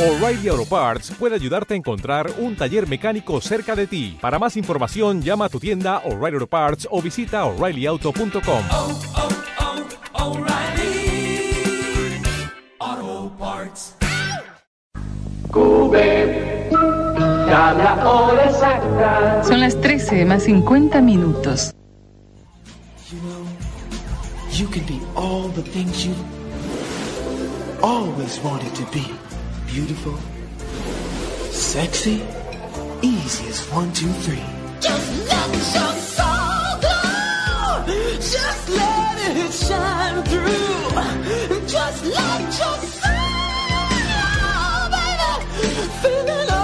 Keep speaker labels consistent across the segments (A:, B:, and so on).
A: O'Reilly Auto Parts puede ayudarte a encontrar un taller mecánico cerca de ti. Para más información, llama a tu tienda O'Reilly Auto Parts o visita oreillyauto.com.
B: oh, oh, O'Reilly Auto Parts.
C: Cube, ya la hora exacta.
D: Son las 13 más 50 minutos.
E: You know, you can be all the things you always wanted to be. Beautiful, sexy, easy as one, two, three.
F: Just let your soul glow. Just let it shine through. Just let your soul, baby, feeling oh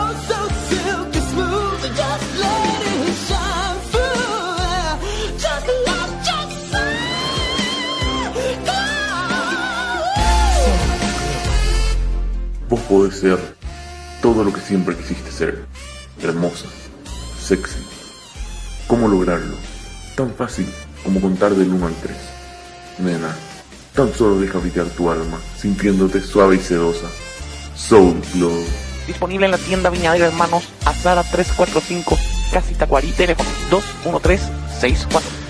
G: Vos podés ser todo lo que siempre quisiste ser. Hermosa, sexy. ¿Cómo lograrlo? Tan fácil como contar del 1 al 3. Nena, tan solo deja habitar tu alma, sintiéndote suave y sedosa. Soul Glow.
H: Disponible en la tienda Viñadero Hermanos, Azara 345, Casi Tacuarí, teléfono 21364.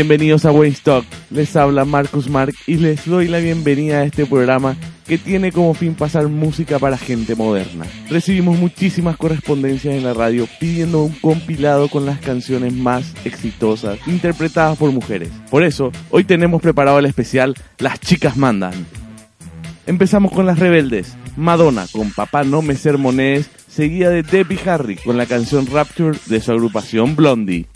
I: Bienvenidos a Waystock, les habla Marcus Mark y les doy la bienvenida a este programa que tiene como fin pasar música para gente moderna. Recibimos muchísimas correspondencias en la radio pidiendo un compilado con las canciones más exitosas interpretadas por mujeres. Por eso, hoy tenemos preparado el especial Las chicas mandan. Empezamos con las rebeldes. Madonna con Papá no me sermonees, seguida de Debbie Harry con la canción Rapture de su agrupación Blondie.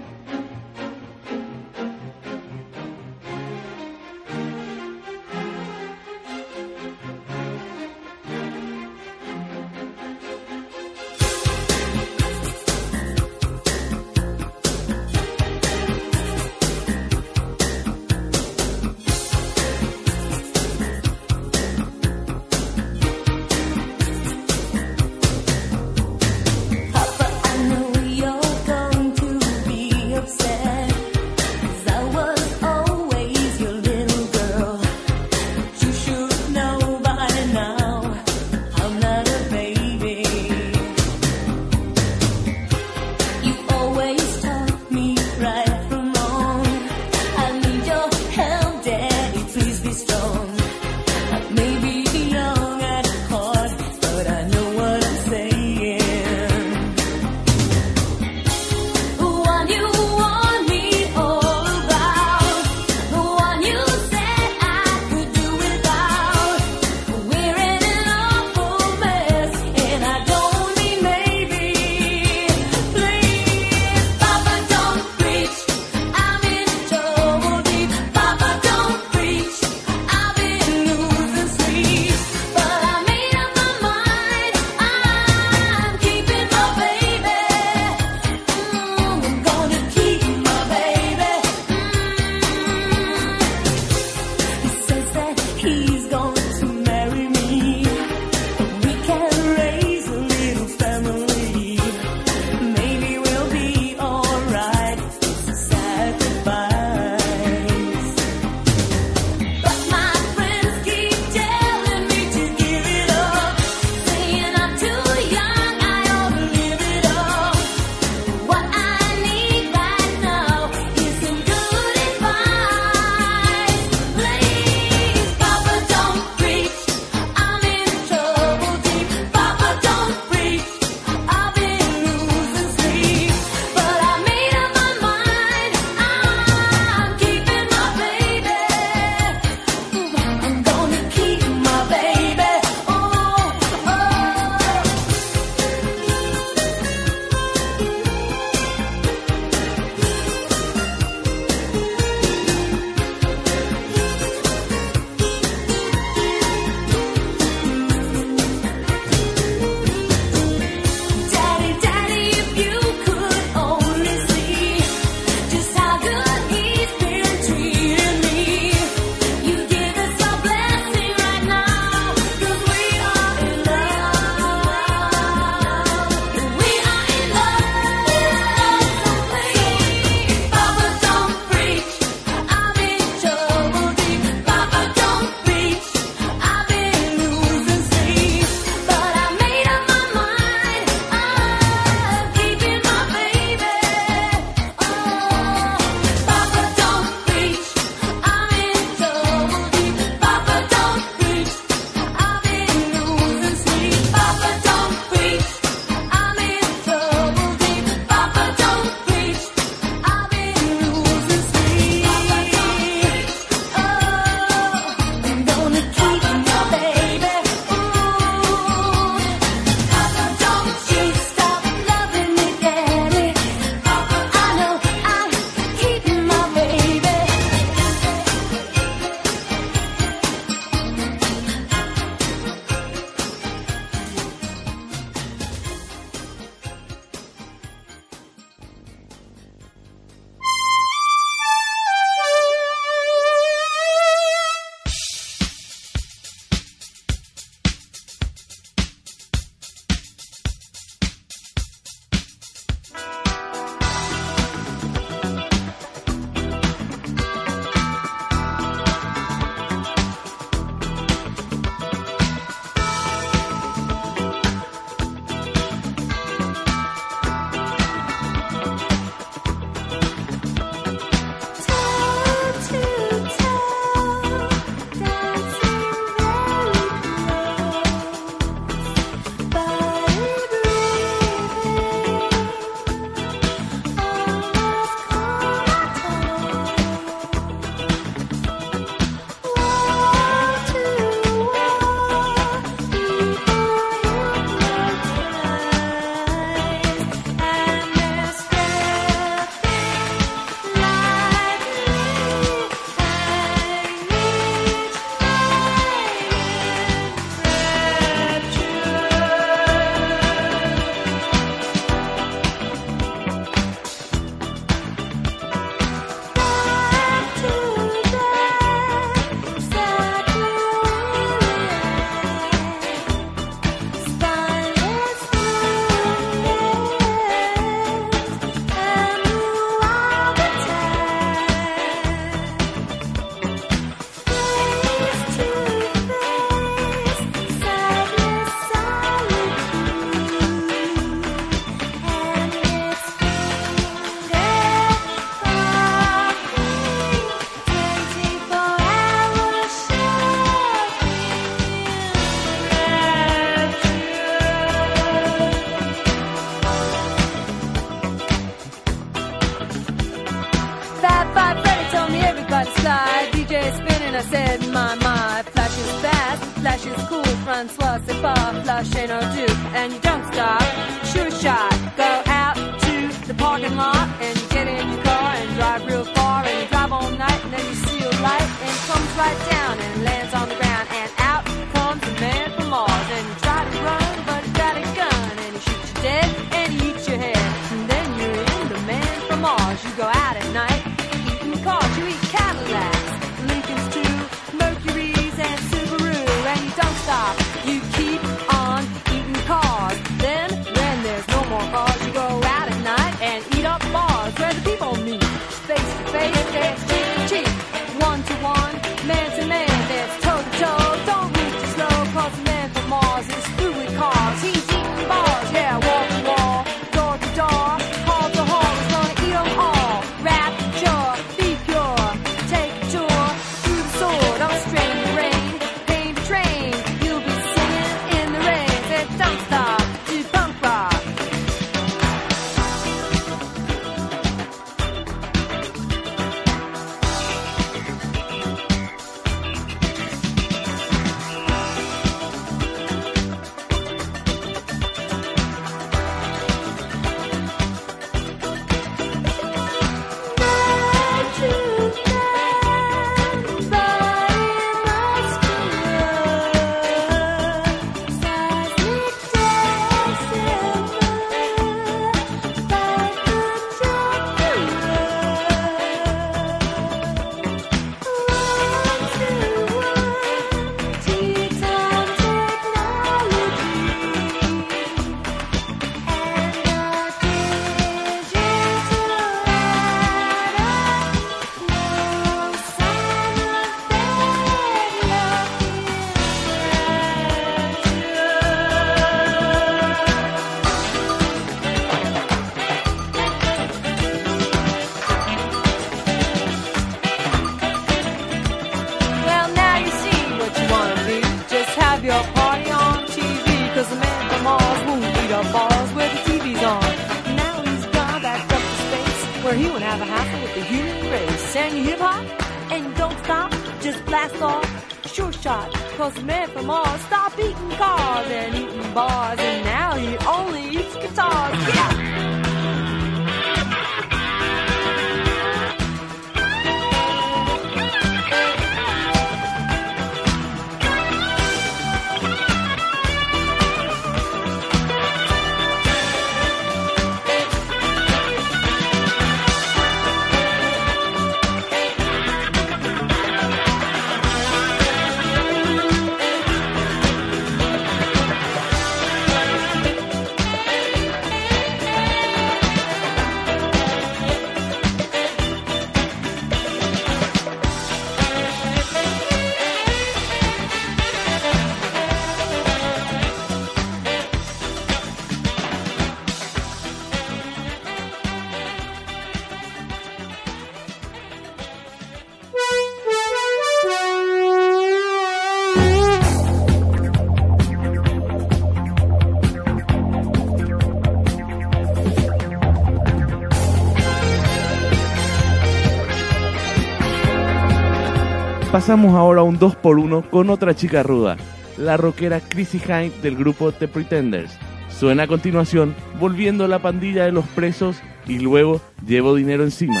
F: Pasamos ahora a un 2x1 con otra chica ruda, la rockera Chrissy Hine del grupo The Pretenders. Suena a continuación, volviendo a la pandilla de los presos y luego llevo dinero encima.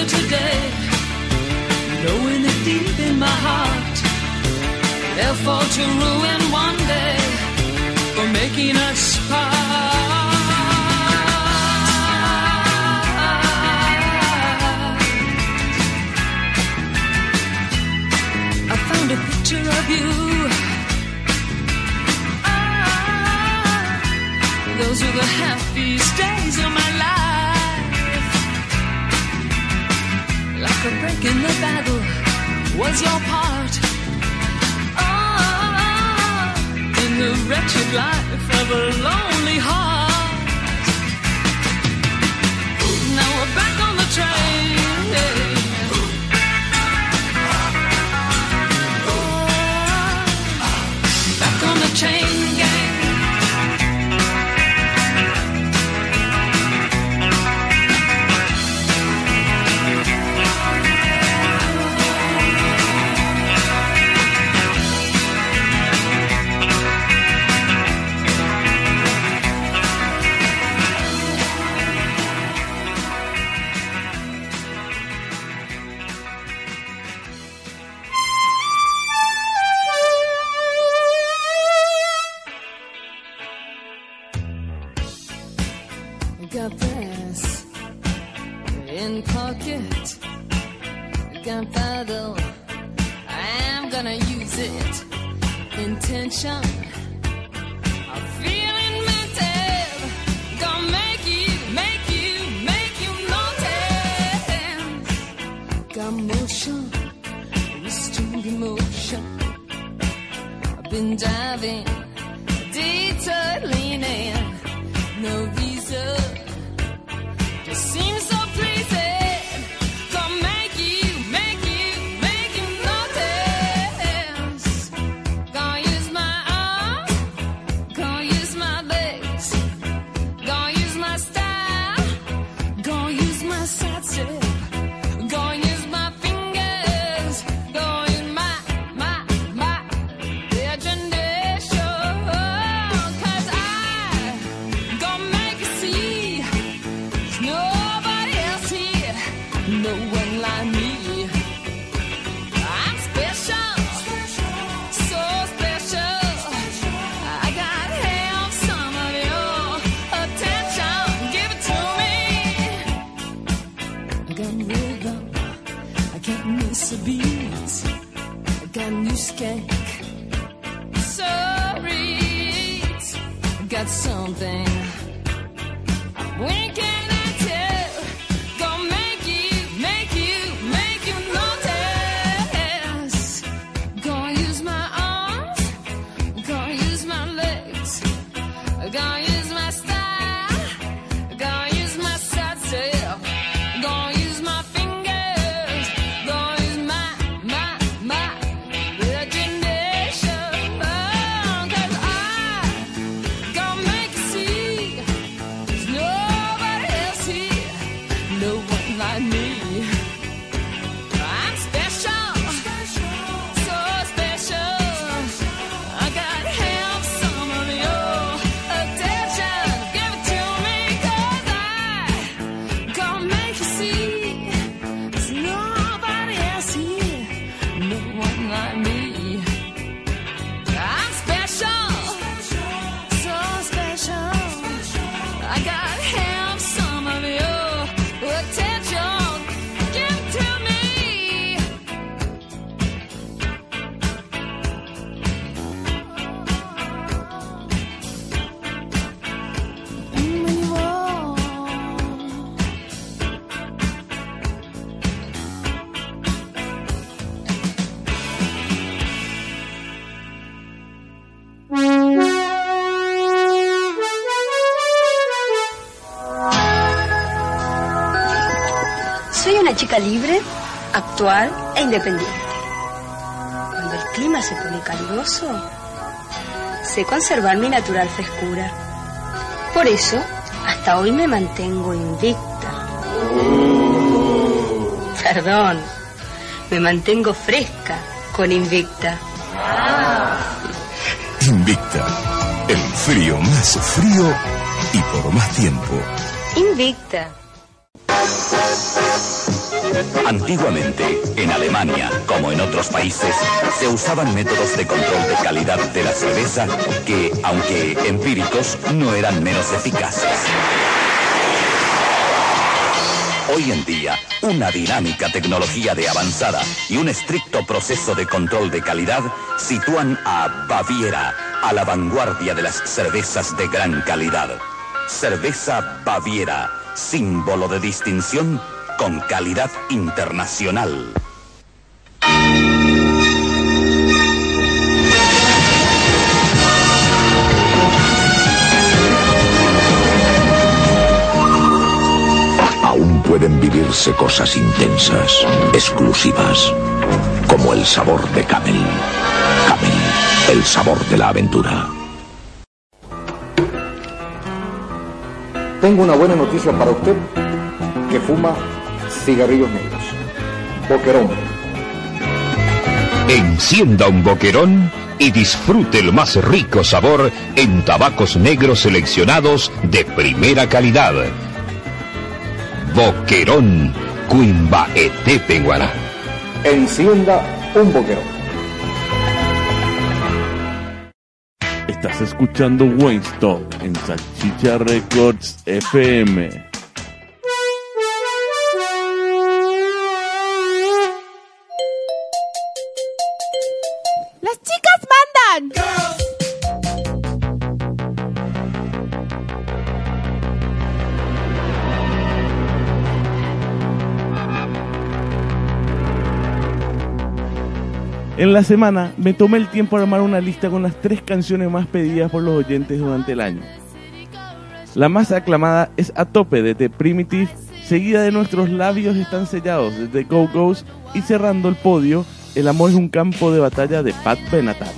J: here today, knowing it deep in my heart, they'll fall to ruin one day for making us part. I found a picture of you. Ah, those were the happiest days of my life. for breaking the battle was your part. Oh, in the wretched life of a lonely heart. Now we're back on the
F: track. I got a new skank. Sorry, I got something.
K: Significa libre, actual e independiente. Cuando el clima se pone caluroso, sé conservar mi natural frescura. Por eso, hasta hoy me mantengo invicta. Perdón, me mantengo fresca con invicta.
L: Invicta. El frío más frío y por más tiempo.
K: Invicta.
M: Antiguamente, en Alemania, como en otros países, se usaban métodos de control de calidad de la cerveza que, aunque empíricos, no eran menos eficaces. Hoy en día, una dinámica tecnología de avanzada y un estricto proceso de control de calidad sitúan a Baviera a la vanguardia de las cervezas de gran calidad. Cerveza Baviera, símbolo de distinción con calidad internacional.
N: Aún pueden vivirse cosas intensas, exclusivas, como el sabor de Camel. Camel, el sabor de la aventura.
O: Tengo una buena noticia para usted que fuma cigarrillos negros. Boquerón.
P: Encienda un boquerón y disfrute el más rico sabor en tabacos negros seleccionados de primera calidad. Boquerón, Cuimba Ete Penguaná.
O: Encienda un boquerón.
Q: Estás escuchando Wayne Stock en Salchicha Records FM. En la semana me tomé el tiempo de armar una lista con las tres canciones más pedidas por los oyentes durante el año. La más aclamada es A Tope de The Primitive, seguida de Nuestros labios están sellados de The Go Go's y cerrando el podio, El amor es un campo de batalla de Pat Benatar.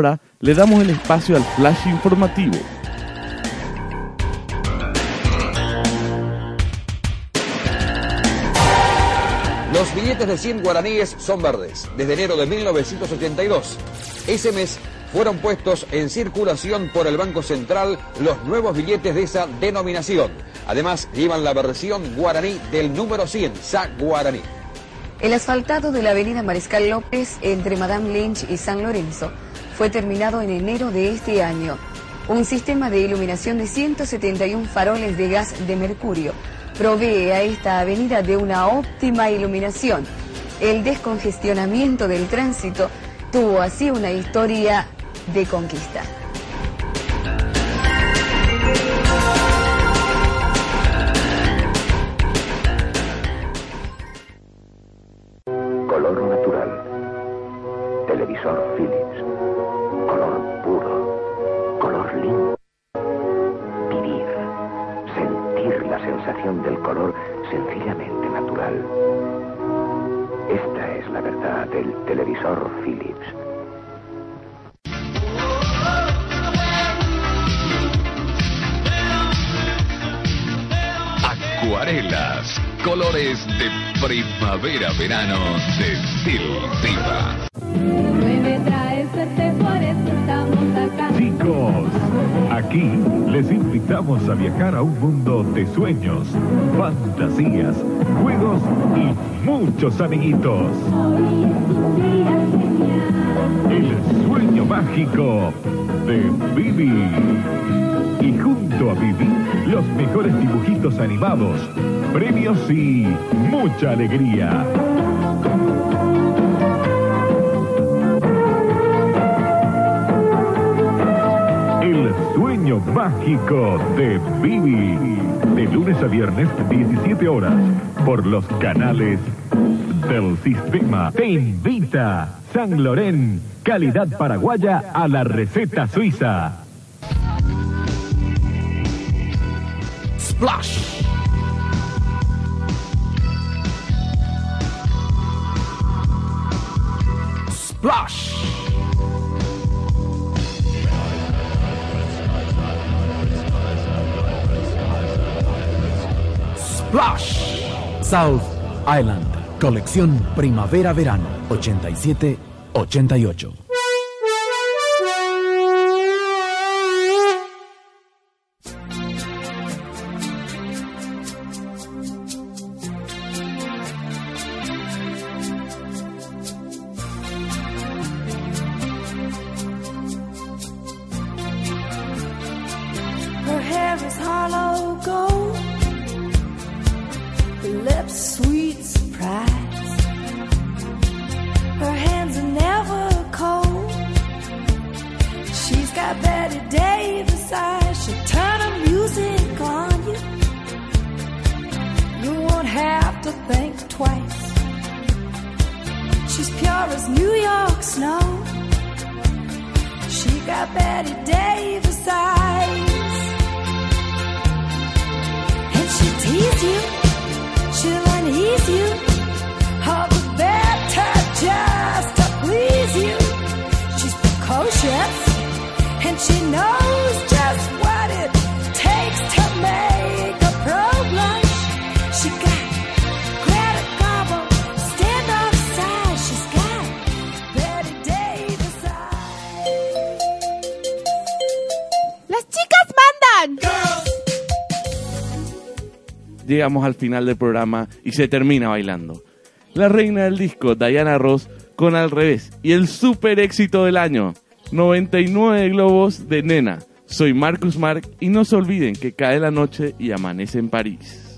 Q: Ahora le damos el espacio al flash informativo.
R: Los billetes de 100 guaraníes son verdes desde enero de 1982. Ese mes fueron puestos en circulación por el Banco Central los nuevos billetes de esa denominación. Además, llevan la versión guaraní del número 100, Sa Guaraní.
S: El asfaltado de la avenida Mariscal López entre Madame Lynch y San Lorenzo fue terminado en enero de este año. Un sistema de iluminación de 171 faroles de gas de mercurio provee a esta avenida de una óptima iluminación. El descongestionamiento del tránsito tuvo así una historia de conquista.
T: Primavera-verano de
U: acá.
V: Chicos, aquí les invitamos a viajar a un mundo de sueños, fantasías, juegos y muchos amiguitos. El sueño mágico de Bibi. Y junto a Bibi, los mejores dibujitos animados, premios y mucha alegría. El sueño mágico de Bibi. De lunes a viernes, 17 horas, por los canales del sistema. Te invita San Lorén, calidad paraguaya a la receta suiza.
F: Splash. Splash. Splash. South Island. Colección Primavera-Verano 87-88.
Q: Llegamos al final del programa y se termina bailando. La reina del disco, Diana Ross, con Al revés y el super éxito del año, 99 globos de nena. Soy Marcus Mark y no se olviden que cae la noche y amanece en París.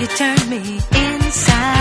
U: You turn me inside.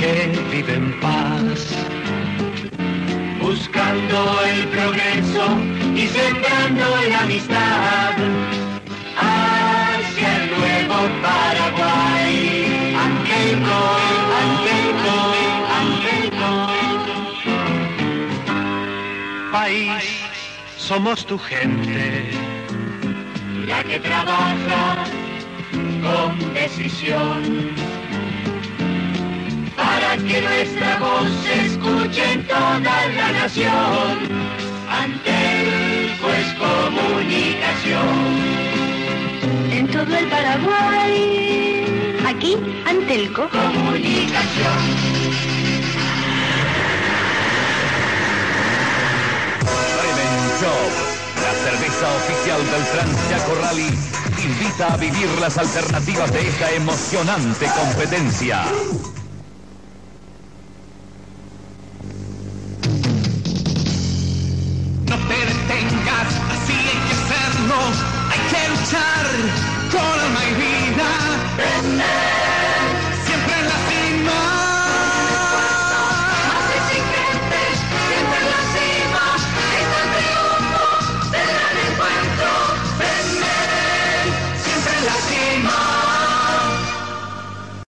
W: Que vive en paz. Buscando el progreso y sembrando la amistad hacia el nuevo Paraguay. Ante el gol, ante el gol, ante el gol. País, somos tu gente la que trabaja con decisión que nuestra voz se escuche en toda la nación. Antelco es comunicación.
K: En todo el Paraguay. Aquí, Antelco.
W: Comunicación.
M: Bremen Shop, la cerveza oficial del Transchaco Rally, invita a vivir las alternativas de esta emocionante competencia.
W: que luchar con mi vida.